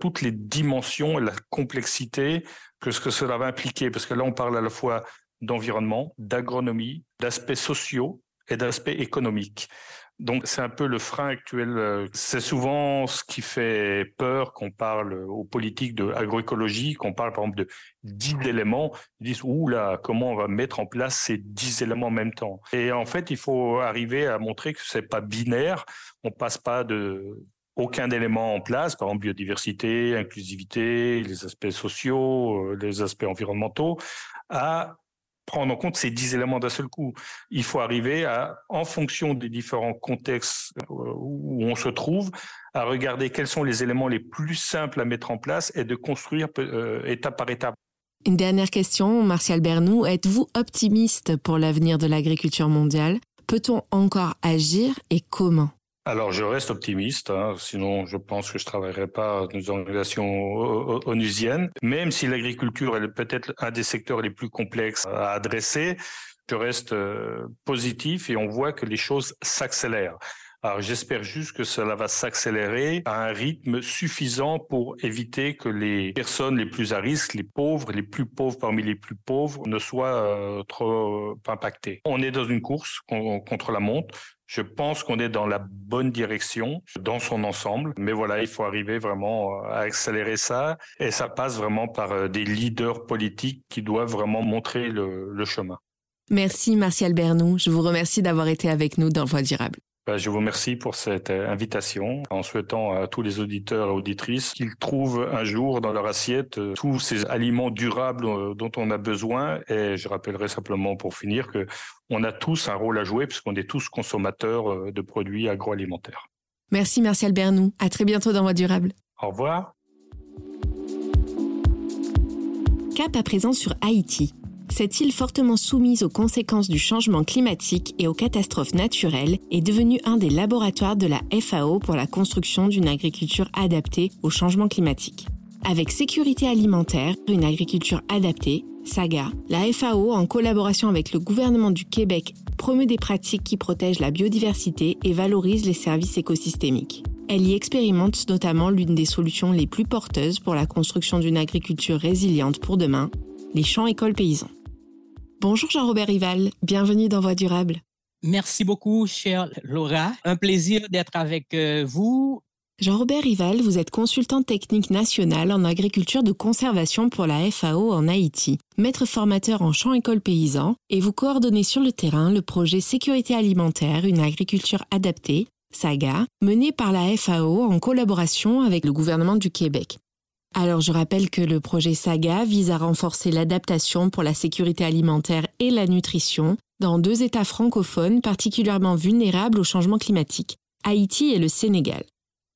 toutes les dimensions et la complexité que ce que cela va impliquer, parce que là, on parle à la fois d'environnement, d'agronomie, d'aspects sociaux et d'aspects économiques. Donc c'est un peu le frein actuel. C'est souvent ce qui fait peur qu'on parle aux politiques de agroécologie, qu'on parle par exemple de 10 éléments. Ils disent, ouh là, comment on va mettre en place ces 10 éléments en même temps? Et en fait, il faut arriver à montrer que c'est pas binaire. On passe pas de aucun élément en place, par exemple biodiversité, inclusivité, les aspects sociaux, euh, les aspects environnementaux, à prendre en compte ces dix éléments d'un seul coup. Il faut arriver à, en fonction des différents contextes euh, où on se trouve, à regarder quels sont les éléments les plus simples à mettre en place et de construire euh, étape par étape. Une dernière question, Martial Bernou. Êtes-vous optimiste pour l'avenir de l'agriculture mondiale? Peut-on encore agir et comment? Alors, je reste optimiste, hein, sinon je pense que je travaillerai pas dans une organisation onusienne. Même si l'agriculture est peut-être un des secteurs les plus complexes à adresser, je reste euh, positif et on voit que les choses s'accélèrent. Alors j'espère juste que cela va s'accélérer à un rythme suffisant pour éviter que les personnes les plus à risque, les pauvres, les plus pauvres parmi les plus pauvres, ne soient euh, trop impactés. On est dans une course contre la montre. Je pense qu'on est dans la bonne direction dans son ensemble, mais voilà, il faut arriver vraiment à accélérer ça et ça passe vraiment par euh, des leaders politiques qui doivent vraiment montrer le, chemin. Merci Martial Bernou, je vous remercie d'avoir été avec nous dans Voie durable. Bah, je vous remercie pour cette euh, invitation en souhaitant à tous les auditeurs et auditrices qu'ils trouvent un jour dans leur assiette euh, tous ces aliments durables euh, dont on a besoin. Et je rappellerai simplement pour finir que on a tous un rôle à jouer puisqu'on est tous consommateurs de produits agroalimentaires. Merci Martial Bernou. À très bientôt dans Voie durable. Au revoir. Cap à présent sur Haïti. Cette île fortement soumise aux conséquences du changement climatique et aux catastrophes naturelles est devenue un des laboratoires de la FAO pour la construction d'une agriculture adaptée au changement climatique. Avec sécurité alimentaire, une agriculture adaptée, SAGA, la FAO, en collaboration avec le gouvernement du Québec, promeut des pratiques qui protègent la biodiversité et valorisent les services écosystémiques. Elle y expérimente notamment l'une des solutions les plus porteuses pour la construction d'une agriculture résiliente pour demain, les champs écoles paysans. Bonjour Jean-Robert Rival, bienvenue dans Voix durable. Merci beaucoup, chère Laura. Un plaisir d'être avec euh, vous. Jean-Robert Rival, vous êtes consultant technique national en agriculture de conservation pour la FAO en Haïti, maître formateur en champs école paysan, et vous coordonnez sur le terrain le projet Sécurité alimentaire, une agriculture adaptée, SAGA, mené par la FAO en collaboration avec le gouvernement du Québec. Alors je rappelle que le projet Saga vise à renforcer l'adaptation pour la sécurité alimentaire et la nutrition dans deux États francophones particulièrement vulnérables au changement climatique, Haïti et le Sénégal.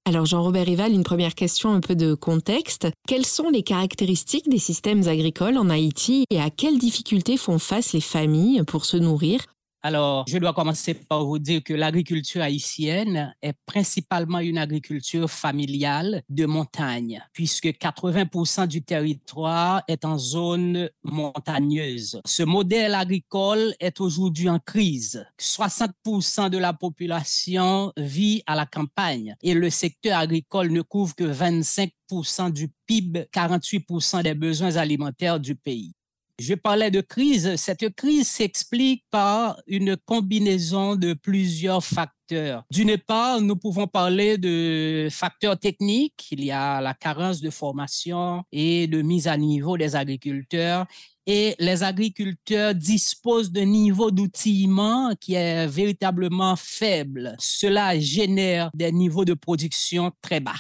Alors Jean-Robert Rival, une première question un peu de contexte. Quelles sont les caractéristiques des systèmes agricoles en Haïti et à quelles difficultés font face les familles pour se nourrir alors, je dois commencer par vous dire que l'agriculture haïtienne est principalement une agriculture familiale de montagne, puisque 80% du territoire est en zone montagneuse. Ce modèle agricole est aujourd'hui en crise. 60% de la population vit à la campagne et le secteur agricole ne couvre que 25% du PIB, 48% des besoins alimentaires du pays. Je parlais de crise. Cette crise s'explique par une combinaison de plusieurs facteurs. D'une part, nous pouvons parler de facteurs techniques. Il y a la carence de formation et de mise à niveau des agriculteurs. Et les agriculteurs disposent d'un niveau d'outillement qui est véritablement faible. Cela génère des niveaux de production très bas.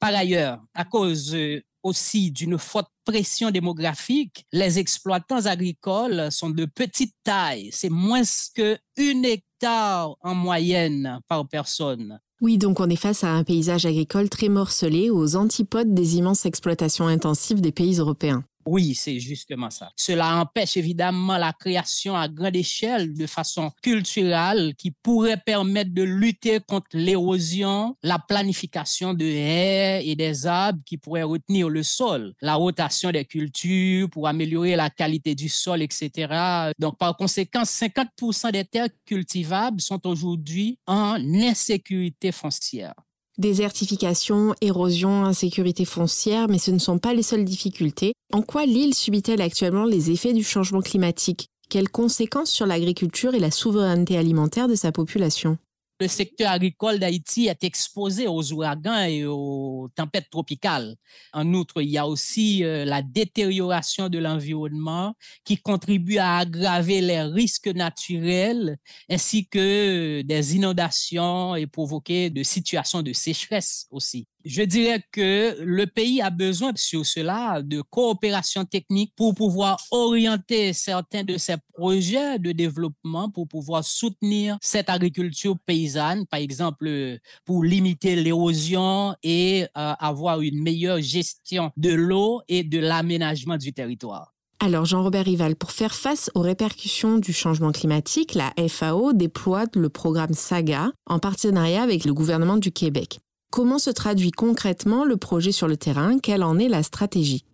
Par ailleurs, à cause aussi d'une forte pression démographique, les exploitants agricoles sont de petite taille. C'est moins que une hectare en moyenne par personne. Oui, donc on est face à un paysage agricole très morcelé aux antipodes des immenses exploitations intensives des pays européens. Oui, c'est justement ça. Cela empêche évidemment la création à grande échelle de façon culturelle qui pourrait permettre de lutter contre l'érosion, la planification de haies et des arbres qui pourraient retenir le sol, la rotation des cultures pour améliorer la qualité du sol, etc. Donc, par conséquent, 50% des terres cultivables sont aujourd'hui en insécurité foncière. Désertification, érosion, insécurité foncière, mais ce ne sont pas les seules difficultés. En quoi l'île subit-elle actuellement les effets du changement climatique? Quelles conséquences sur l'agriculture et la souveraineté alimentaire de sa population? Le secteur agricole d'Haïti est exposé aux ouragans et aux tempêtes tropicales. En outre, il y a aussi euh, la détérioration de l'environnement qui contribue à aggraver les risques naturels ainsi que des inondations et provoquer de situations de sécheresse aussi. Je dirais que le pays a besoin sur cela de coopération technique pour pouvoir orienter certains de ses projets de développement, pour pouvoir soutenir cette agriculture paysanne, par exemple pour limiter l'érosion et euh, avoir une meilleure gestion de l'eau et de l'aménagement du territoire. Alors Jean-Robert Rival, pour faire face aux répercussions du changement climatique, la FAO déploie le programme SAGA en partenariat avec le gouvernement du Québec. Comment se traduit concrètement le projet sur le terrain? Quelle en est la stratégie?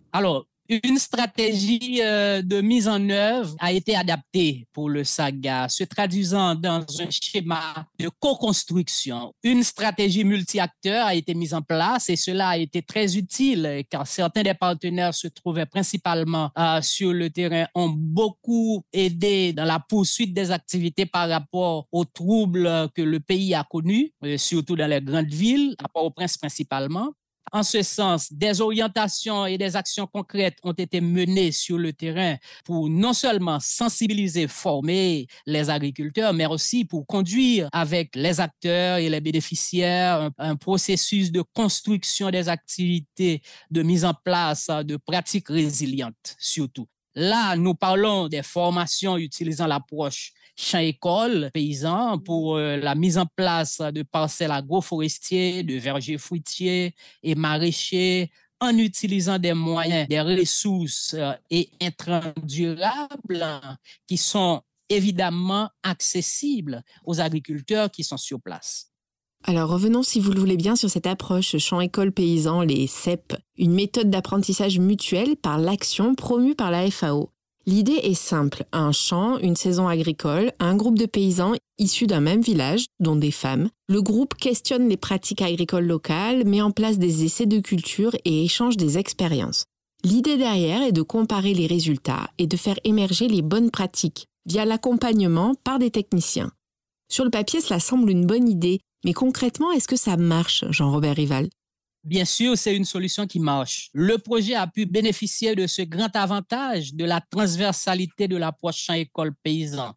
Une stratégie euh, de mise en œuvre a été adaptée pour le saga, se traduisant dans un schéma de co-construction. Une stratégie multi-acteurs a été mise en place et cela a été très utile car certains des partenaires se trouvaient principalement euh, sur le terrain, ont beaucoup aidé dans la poursuite des activités par rapport aux troubles que le pays a connus, euh, surtout dans les grandes villes, à Port-au-Prince principalement. En ce sens, des orientations et des actions concrètes ont été menées sur le terrain pour non seulement sensibiliser, former les agriculteurs, mais aussi pour conduire avec les acteurs et les bénéficiaires un, processus de construction des activités, de mise en place de pratiques résilientes surtout. Là, nous parlons des formations utilisant l'approche champ-école paysan pour euh, la mise en place de parcelles agroforestiers, de vergers fruitiers et maraîchers en utilisant des moyens, des ressources euh, et intrants durables qui sont évidemment accessibles aux agriculteurs qui sont sur place. Alors revenons, si vous le voulez bien, sur cette approche champ-école paysan, les CEP, une méthode d'apprentissage mutuel par l'action promue par la FAO. L'idée est simple, un champ, une saison agricole, un groupe de paysans issus d'un même village, dont des femmes. Le groupe questionne les pratiques agricoles locales, met en place des essais de culture et échange des expériences. L'idée derrière est de comparer les résultats et de faire émerger les bonnes pratiques via l'accompagnement par des techniciens. Sur le papier, cela semble une bonne idée, mais concrètement, est-ce que ça marche, Jean-Robert Rival? Bien sûr, c'est une solution qui marche. Le projet a pu bénéficier de ce grand avantage de la transversalité de l'approche champ-école paysan.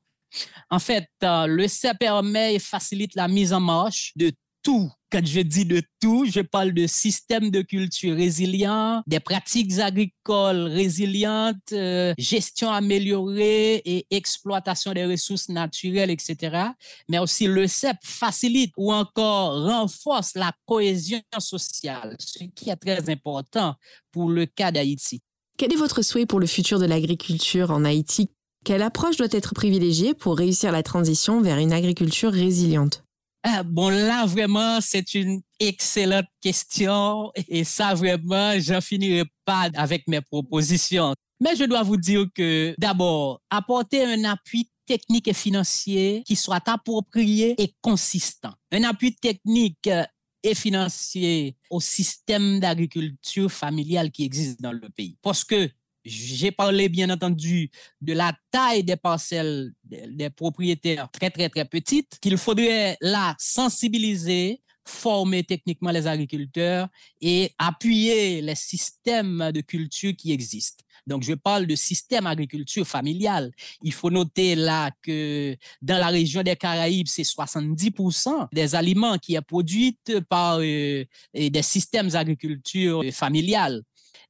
En fait, euh, le CEP permet et facilite la mise en marche de tout. Quand je dis de tout, je parle de systèmes de culture résilients, des pratiques agricoles résilientes, euh, gestion améliorée et exploitation des ressources naturelles, etc. Mais aussi le CEP facilite ou encore renforce la cohésion sociale, ce qui est très important pour le cas d'Haïti. Quel est votre souhait pour le futur de l'agriculture en Haïti? Quelle approche doit être privilégiée pour réussir la transition vers une agriculture résiliente? Ah, bon, là, vraiment, c'est une excellente question et ça, vraiment, j'en finirai pas avec mes propositions. Mais je dois vous dire que, d'abord, apporter un appui technique et financier qui soit approprié et consistant. Un appui technique euh, et financier au système d'agriculture familiale qui existe dans le pays. Parce que j'ai parlé, bien entendu, de la taille des parcelles des propriétaires très, très, très petites, qu'il faudrait là sensibiliser, former techniquement les agriculteurs et appuyer les systèmes de culture qui existent. Donc, je parle de système agriculture familiale. Il faut noter là que dans la région des Caraïbes, c'est 70% des aliments qui est produit par euh, des systèmes d'agriculture familiale.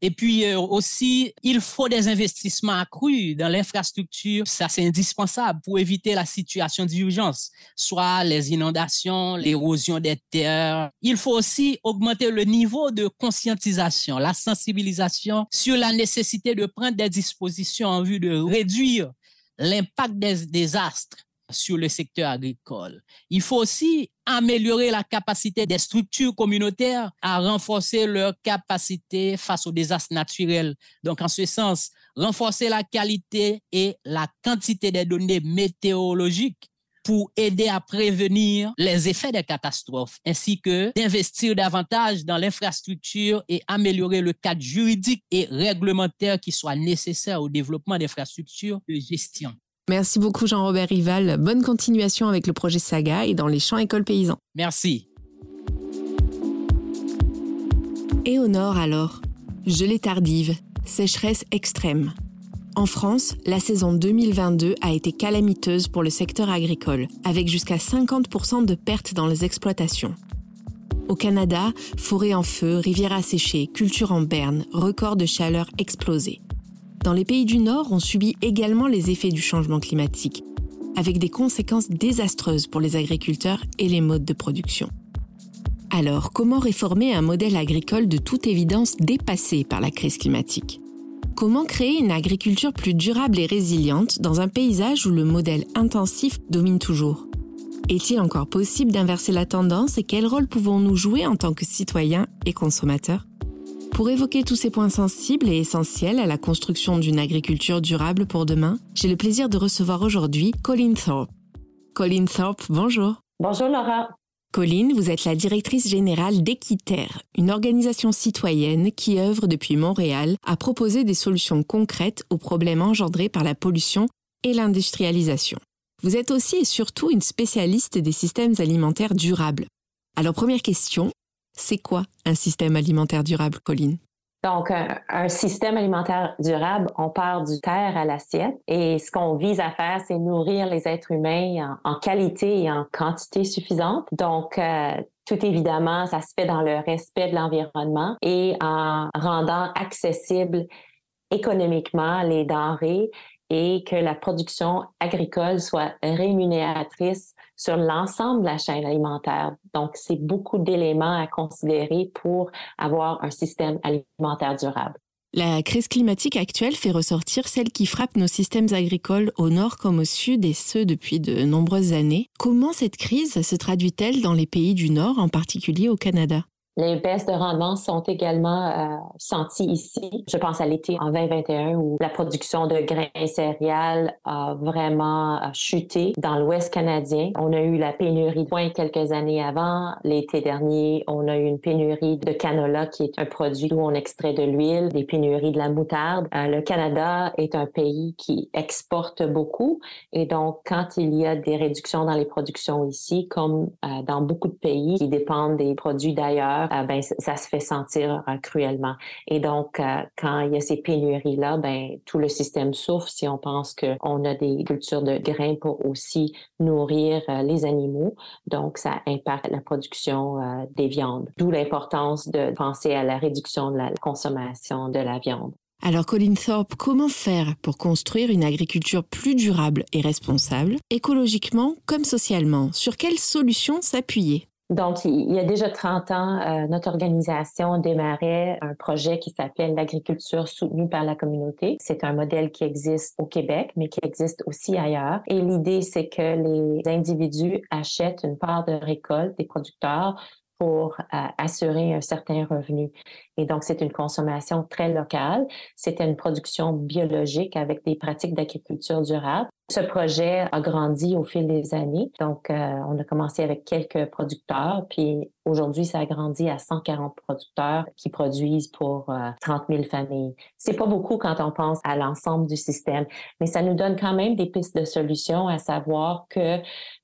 Et puis euh, aussi, il faut des investissements accrus dans l'infrastructure. Ça, c'est indispensable pour éviter la situation d'urgence, soit les inondations, l'érosion des terres. Il faut aussi augmenter le niveau de conscientisation, la sensibilisation sur la nécessité de prendre des dispositions en vue de réduire l'impact des désastres sur le secteur agricole. Il faut aussi améliorer la capacité des structures communautaires à renforcer leur capacité face aux désastres naturels. Donc, en ce sens, renforcer la qualité et la quantité des données météorologiques pour aider à prévenir les effets des catastrophes, ainsi que d'investir davantage dans l'infrastructure et améliorer le cadre juridique et réglementaire qui soit nécessaire au développement d'infrastructures de gestion. Merci beaucoup Jean-Robert Rival. Bonne continuation avec le projet Saga et dans les champs écoles paysans. Merci. Et au nord alors Gelée tardive, sécheresse extrême. En France, la saison 2022 a été calamiteuse pour le secteur agricole, avec jusqu'à 50% de pertes dans les exploitations. Au Canada, forêt en feu, rivières asséchées, culture en berne, record de chaleur explosé. Dans les pays du Nord, on subit également les effets du changement climatique, avec des conséquences désastreuses pour les agriculteurs et les modes de production. Alors, comment réformer un modèle agricole de toute évidence dépassé par la crise climatique? Comment créer une agriculture plus durable et résiliente dans un paysage où le modèle intensif domine toujours? Est-il encore possible d'inverser la tendance et quel rôle pouvons-nous jouer en tant que citoyens et consommateurs? Pour évoquer tous ces points sensibles et essentiels à la construction d'une agriculture durable pour demain, j'ai le plaisir de recevoir aujourd'hui Colleen Thorpe. Colleen Thorpe, bonjour. Bonjour Laura. Colline, vous êtes la directrice générale d'Equiterre, une organisation citoyenne qui œuvre depuis Montréal à proposer des solutions concrètes aux problèmes engendrés par la pollution et l'industrialisation. Vous êtes aussi et surtout une spécialiste des systèmes alimentaires durables. Alors première question, c'est quoi un système alimentaire durable, Colline? Donc, un, système alimentaire durable, on part du terre à l'assiette et ce qu'on vise à faire, c'est nourrir les êtres humains en, qualité et en quantité suffisante. Donc, euh, tout évidemment, ça se fait dans le respect de l'environnement et en rendant accessible économiquement les denrées et que la production agricole soit rémunératrice sur l'ensemble de la chaîne alimentaire. Donc, c'est beaucoup d'éléments à considérer pour avoir un système alimentaire durable. La crise climatique actuelle fait ressortir celle qui frappe nos systèmes agricoles au nord comme au sud et ce depuis de nombreuses années. Comment cette crise se traduit-elle dans les pays du nord, en particulier au Canada? Les baisses de rendement sont également euh, senties ici. Je pense à l'été en 2021 où la production de grains et céréales a vraiment euh, chuté dans l'Ouest canadien. On a eu la pénurie de foin quelques années avant. L'été dernier, on a eu une pénurie de canola qui est un produit où on extrait de l'huile, des pénuries de la moutarde. Euh, le Canada est un pays qui exporte beaucoup et donc quand il y a des réductions dans les productions ici, comme dans beaucoup de pays qui dépendent des produits d'ailleurs, euh, ben, ça se fait sentir euh, cruellement. Et donc, euh, quand il y a ces pénuries-là, ben, tout le système souffre si on pense qu'on a des cultures de grains pour aussi nourrir les animaux. Donc, ça impacte la production des viandes. D'où l'importance de penser à la réduction de la consommation de la viande. Alors Colin Thorpe, comment faire pour construire une agriculture plus durable et responsable, écologiquement comme socialement? Sur quelles solutions s'appuyer? Donc, il y a déjà 30 ans, euh, notre organisation démarrait un projet qui s'appelle l'agriculture soutenue par la communauté. C'est un modèle qui existe au Québec, mais qui existe aussi ailleurs. Et l'idée, c'est que les individus achètent une part de récolte des producteurs pour euh, assurer un certain revenu. Et donc, c'est une consommation très locale. C'était une production biologique avec des pratiques d'agriculture durable. Ce projet a grandi au fil des années. Donc, euh, on a commencé avec quelques producteurs, puis aujourd'hui, ça a grandi à 140 producteurs qui produisent pour 30 euh, 000 familles. C'est pas beaucoup quand on pense à l'ensemble du système, mais ça nous donne quand même des pistes de solutions, à savoir que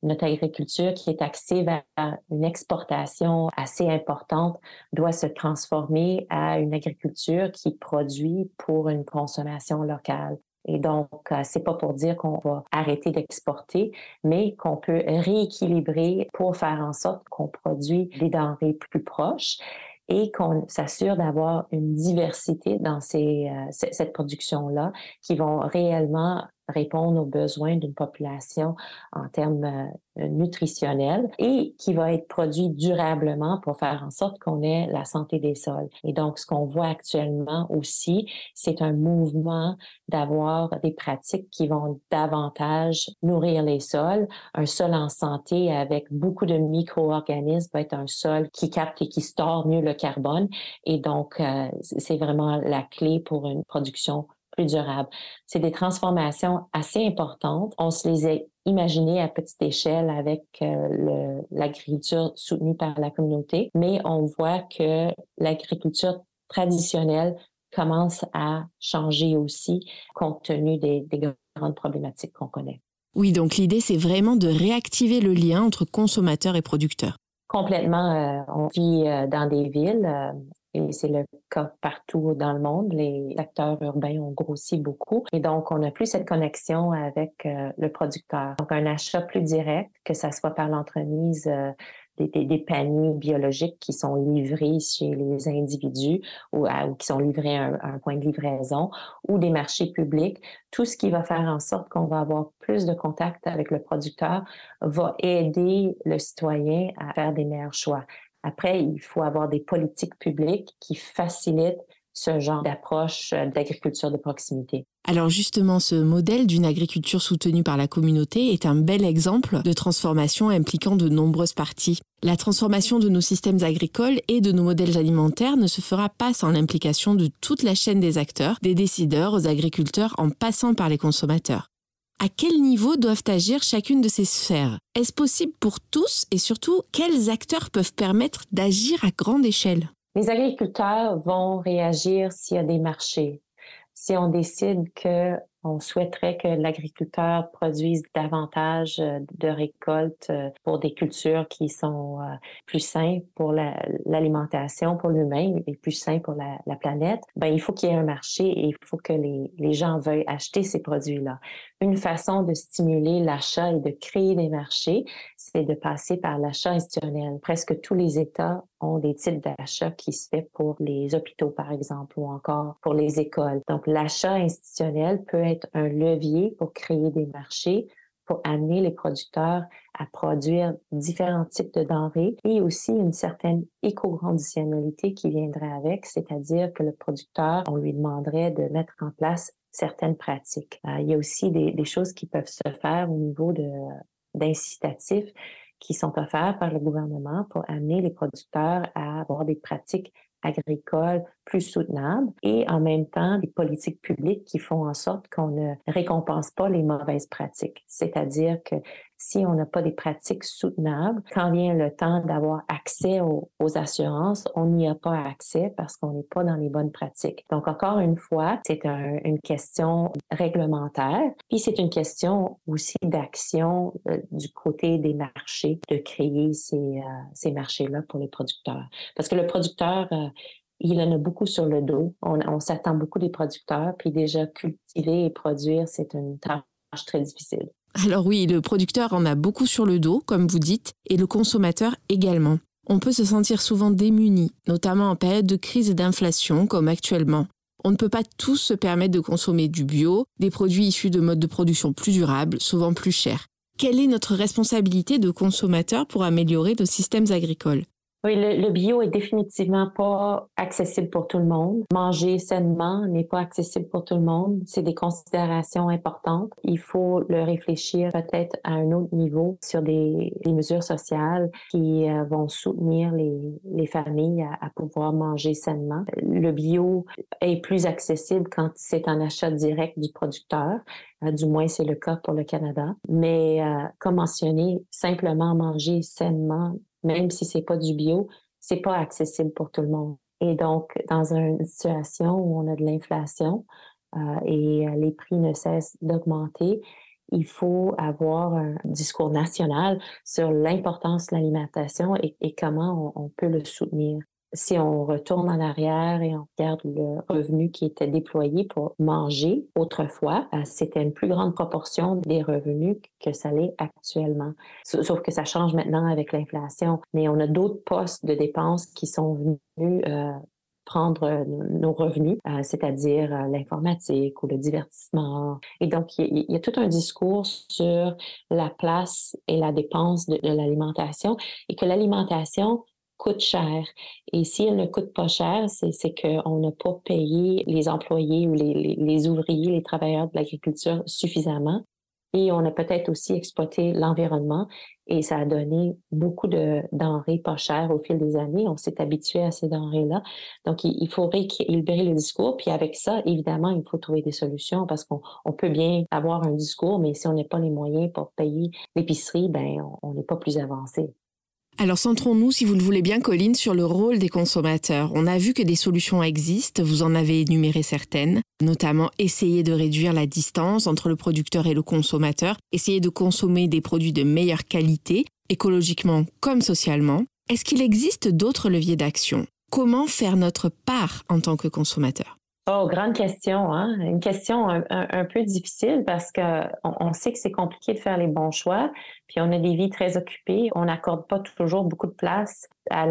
notre agriculture qui est axée vers une exportation assez importante doit se transformer à une agriculture qui produit pour une consommation locale. Et donc, euh, c'est pas pour dire qu'on va arrêter d'exporter, mais qu'on peut rééquilibrer pour faire en sorte qu'on produit des denrées plus proches et qu'on s'assure d'avoir une diversité dans ces, euh, cette production-là qui vont réellement répondre aux besoins d'une population en termes euh, nutritionnels et qui va être produit durablement pour faire en sorte qu'on ait la santé des sols. Et donc, ce qu'on voit actuellement aussi, c'est un mouvement d'avoir des pratiques qui vont davantage nourrir les sols. Un sol en santé avec beaucoup de micro-organismes va être un sol qui capte et qui store mieux le carbone. Et donc, euh, c'est vraiment la clé pour une production plus durable. C'est des transformations assez importantes. On se les a imaginées à petite échelle avec euh, l'agriculture soutenue par la communauté, mais on voit que l'agriculture traditionnelle commence à changer aussi compte tenu des, des différentes problématiques qu'on connaît. Oui, donc l'idée, c'est vraiment de réactiver le lien entre consommateurs et producteurs. Complètement. Euh, on vit euh, dans des villes euh, et c'est le cas partout dans le monde. Les acteurs urbains ont grossi beaucoup et donc on n'a plus cette connexion avec le producteur. Donc un achat plus direct, que ça soit par l'entremise des, paniers biologiques qui sont livrés chez les individus ou, qui sont livrés à un, point de livraison ou des marchés publics. Tout ce qui va faire en sorte qu'on va avoir plus de contact avec le producteur va aider le citoyen à faire des meilleurs choix. Après, il faut avoir des politiques publiques qui facilitent ce genre d'approche euh, d'agriculture de proximité. Alors justement, ce modèle d'une agriculture soutenue par la communauté est un bel exemple de transformation impliquant de nombreuses parties. La transformation de nos systèmes agricoles et de nos modèles alimentaires ne se fera pas sans l'implication de toute la chaîne des acteurs, des décideurs aux agriculteurs en passant par les consommateurs. À quel niveau doivent agir chacune de ces sphères? Est-ce possible pour tous et surtout quels acteurs peuvent permettre d'agir à grande échelle? Les agriculteurs vont réagir s'il y a des marchés. Si on décide que on souhaiterait que l'agriculteur produise davantage euh, de récoltes euh, pour des cultures qui sont euh, plus saines pour l'alimentation, pour l'humain et plus saines pour la, planète. Ben, il faut qu'il y ait un marché et il faut que les, les gens veuillent acheter ces produits-là. Une façon de stimuler l'achat et de créer des marchés, c'est de passer par l'achat institutionnel. Presque tous les États ont des types d'achat qui se fait pour les hôpitaux, par exemple, ou encore pour les écoles. Donc, l'achat institutionnel peut être un levier pour créer des marchés, pour amener les producteurs à produire différents types de denrées et aussi une certaine éco-conditionnalité qui viendrait avec, c'est-à-dire que le producteur, on lui demanderait de mettre en place certaines pratiques. Euh, il y a aussi des, des, choses qui peuvent se faire au niveau d'incitatifs qui sont offerts par le gouvernement pour amener les producteurs à avoir des pratiques agricoles plus soutenables et en même temps des politiques publiques qui font en sorte qu'on ne récompense pas les mauvaises pratiques. C'est-à-dire que si on n'a pas des pratiques soutenables, quand vient le temps d'avoir accès aux, assurances, on n'y a pas accès parce qu'on n'est pas dans les bonnes pratiques. Donc, encore une fois, c'est une question réglementaire, puis c'est une question aussi d'action euh, du côté des marchés, de créer ces, euh, ces marchés-là pour les producteurs. Parce que le producteur, euh, il en a beaucoup sur le dos. On, s'attend beaucoup des producteurs, puis déjà cultiver et produire, c'est une tâche très difficile. Alors oui, le producteur en a beaucoup sur le dos, comme vous dites, et le consommateur également. On peut se sentir souvent démuni, notamment en période de crise et d'inflation comme actuellement. On ne peut pas tous se permettre de consommer du bio, des produits issus de modes de production plus durables, souvent plus chers. Quelle est notre responsabilité de consommateur pour améliorer nos systèmes agricoles? Oui, le, bio est définitivement pas accessible pour tout le monde. Manger sainement n'est pas accessible pour tout le monde. C'est des considérations importantes. Il faut le réfléchir peut-être à un autre niveau sur des, mesures sociales qui euh, vont soutenir les, les familles à, pouvoir manger sainement. Le bio est plus accessible quand c'est un achat direct du producteur. Euh, du moins, c'est le cas pour le Canada. Mais euh, comme mentionné, simplement manger sainement même si c'est pas du bio, c'est pas accessible pour tout le monde. Et donc, dans une situation où on a de l'inflation euh, et euh, les prix ne cessent d'augmenter, il faut avoir un discours national sur l'importance de l'alimentation et, comment on, peut le soutenir si on retourne en arrière et on regarde le revenu qui était déployé pour manger autrefois, euh, c'était une plus grande proportion des revenus que ça l'est actuellement. Sauf que ça change maintenant avec l'inflation. Mais on a d'autres postes de dépenses qui sont venus euh, prendre euh, nos revenus, c'est-à-dire l'informatique ou le divertissement. Et donc, il y, a tout un discours sur la place et la dépense de l'alimentation et que l'alimentation, coûte cher. Et si elle ne coûte pas cher, c'est qu'on n'a pas payé les employés ou les, les, ouvriers, les travailleurs de l'agriculture suffisamment. Et on a peut-être aussi exploité l'environnement et ça a donné beaucoup de denrées pas chères au fil des années. On s'est habitué à ces denrées-là. Donc, il, il faut rééquilibrer le discours. Puis avec ça, évidemment, il faut trouver des solutions parce qu'on on peut bien avoir un discours, mais si on n'a pas les moyens pour payer l'épicerie, ben on n'est pas plus avancé. Alors centrons-nous, si vous le voulez bien, Colline, sur le rôle des consommateurs. On a vu que des solutions existent, vous en avez énuméré certaines, notamment essayer de réduire la distance entre le producteur et le consommateur, essayer de consommer des produits de meilleure qualité, écologiquement comme socialement. Est-ce qu'il existe d'autres leviers d'action? Comment faire notre part en tant que consommateur? Oh, grande question, hein? Une question un, peu difficile parce que on, sait que c'est compliqué de faire les bons choix, puis on a des vies très occupées. On n'accorde pas toujours beaucoup de place à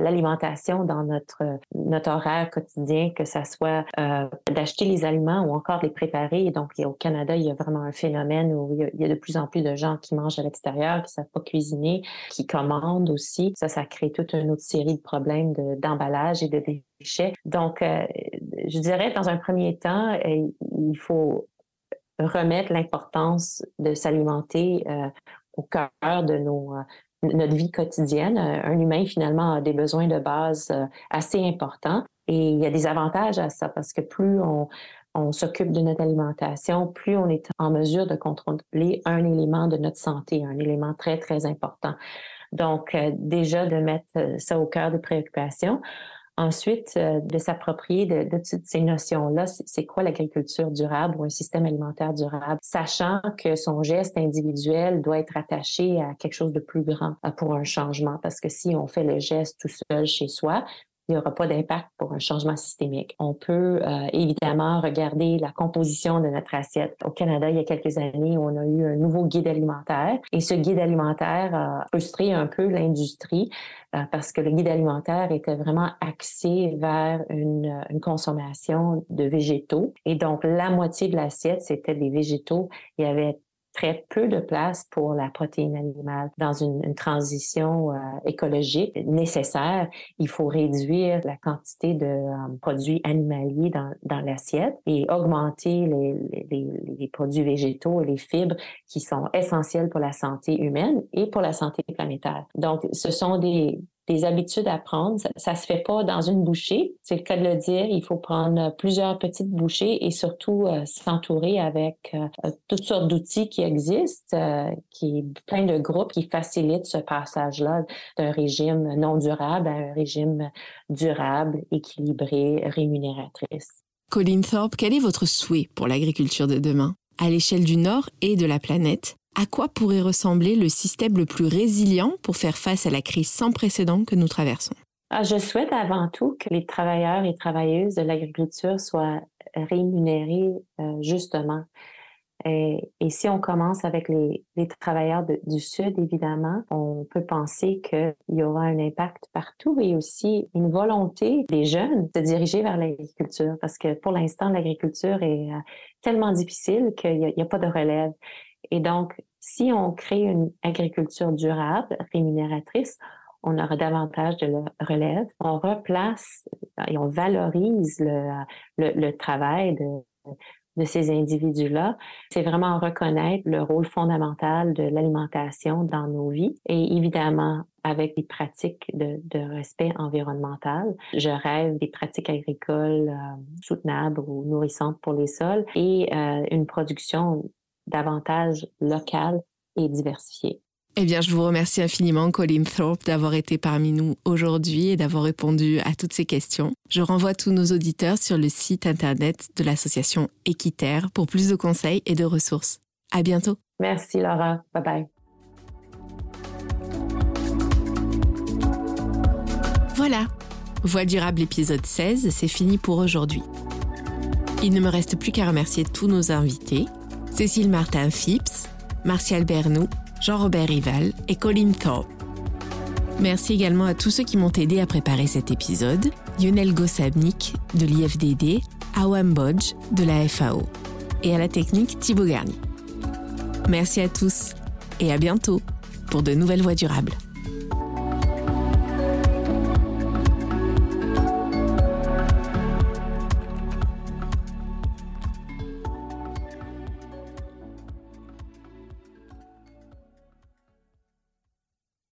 l'alimentation dans notre, notre horaire quotidien, que ça soit euh, d'acheter les aliments ou encore les préparer. Donc, au Canada, il y a vraiment un phénomène où il y a, de plus en plus de gens qui mangent à l'extérieur, qui ne savent pas cuisiner, qui commandent aussi. Ça, ça crée toute une autre série de problèmes d'emballage et de déchets. Donc, euh, je dirais, dans un premier temps, euh, il faut remettre l'importance de s'alimenter au cœur de nos, notre vie quotidienne. Euh, un humain, finalement, a des besoins de base euh, assez importants. Et il y a des avantages à ça parce que plus on, on s'occupe de notre alimentation, plus on est en mesure de contrôler un élément de notre santé, un élément très, très important. Donc, euh, déjà, de mettre ça au cœur des préoccupations. Ensuite, euh, de s'approprier de, de, ces notions-là, c'est quoi l'agriculture durable ou un système alimentaire durable, sachant que son geste individuel doit être attaché à quelque chose de plus grand euh, pour un changement. Parce que si on fait le geste tout seul chez soi, il n'y aura pas d'impact pour un changement systémique. On peut euh, évidemment regarder la composition de notre assiette. Au Canada, il y a quelques années, on a eu un nouveau guide alimentaire et ce guide alimentaire a frustré un peu l'industrie euh, parce que le guide alimentaire était vraiment axé vers une, une, consommation de végétaux. Et donc, la moitié de l'assiette, c'était des végétaux. Il y avait très peu de place pour la protéine animale. Dans une, transition euh, écologique nécessaire, il faut réduire la quantité de euh, produits animaliers dans, l'assiette et augmenter les, les, les, produits végétaux et les fibres qui sont essentiels pour la santé humaine et pour la santé planétaire. Donc, ce sont des, des habitudes à prendre. Ça, ne se fait pas dans une bouchée, c'est le cas de le dire. Il faut prendre plusieurs petites bouchées et surtout euh, s'entourer avec euh, toutes sortes d'outils qui existent, euh, qui plein de groupes qui facilitent ce passage-là d'un régime non durable à un régime durable, équilibré, rémunératrice. Colin Thorpe, quel est votre souhait pour l'agriculture de demain? À l'échelle du Nord et de la planète à quoi pourrait ressembler le système le plus résilient pour faire face à la crise sans précédent que nous traversons? Ah, je souhaite avant tout que les travailleurs et travailleuses de l'agriculture soient rémunérés euh, justement. Et, si on commence avec les, travailleurs du Sud, évidemment, on peut penser qu'il y aura un impact partout et aussi une volonté des jeunes de diriger vers l'agriculture parce que pour l'instant, l'agriculture est euh, tellement difficile qu'il n'y a, pas de relève. Et donc, si on crée une agriculture durable, rémunératrice, on aura davantage de relève. On replace et on valorise le, travail de, de ces individus-là. C'est vraiment reconnaître le rôle fondamental de l'alimentation dans nos vies et évidemment avec des pratiques de, respect environnemental. Je rêve des pratiques agricoles euh, soutenables ou nourrissantes pour les sols et euh, une production davantage local et diversifié. Eh bien, je vous remercie infiniment, Colin Thorpe, d'avoir été parmi nous aujourd'hui et d'avoir répondu à toutes ces questions. Je renvoie tous nos auditeurs sur le site internet de l'association Équiterre pour plus de conseils et de ressources. À bientôt. Merci, Laura. Bye bye. Voilà. Voix durable épisode 16, c'est fini pour aujourd'hui. Il ne me reste plus qu'à remercier tous nos invités Cécile Martin Phipps, Martial Bernou, Jean-Robert Rival et Colin Thorpe. Merci également à tous ceux qui m'ont aidé à préparer cet épisode, Lionel Gossabnik de l'IFDD, Awam Bodge de la FAO et à la technique Thibaut Garni. Merci à tous et à bientôt pour de nouvelles voies durables.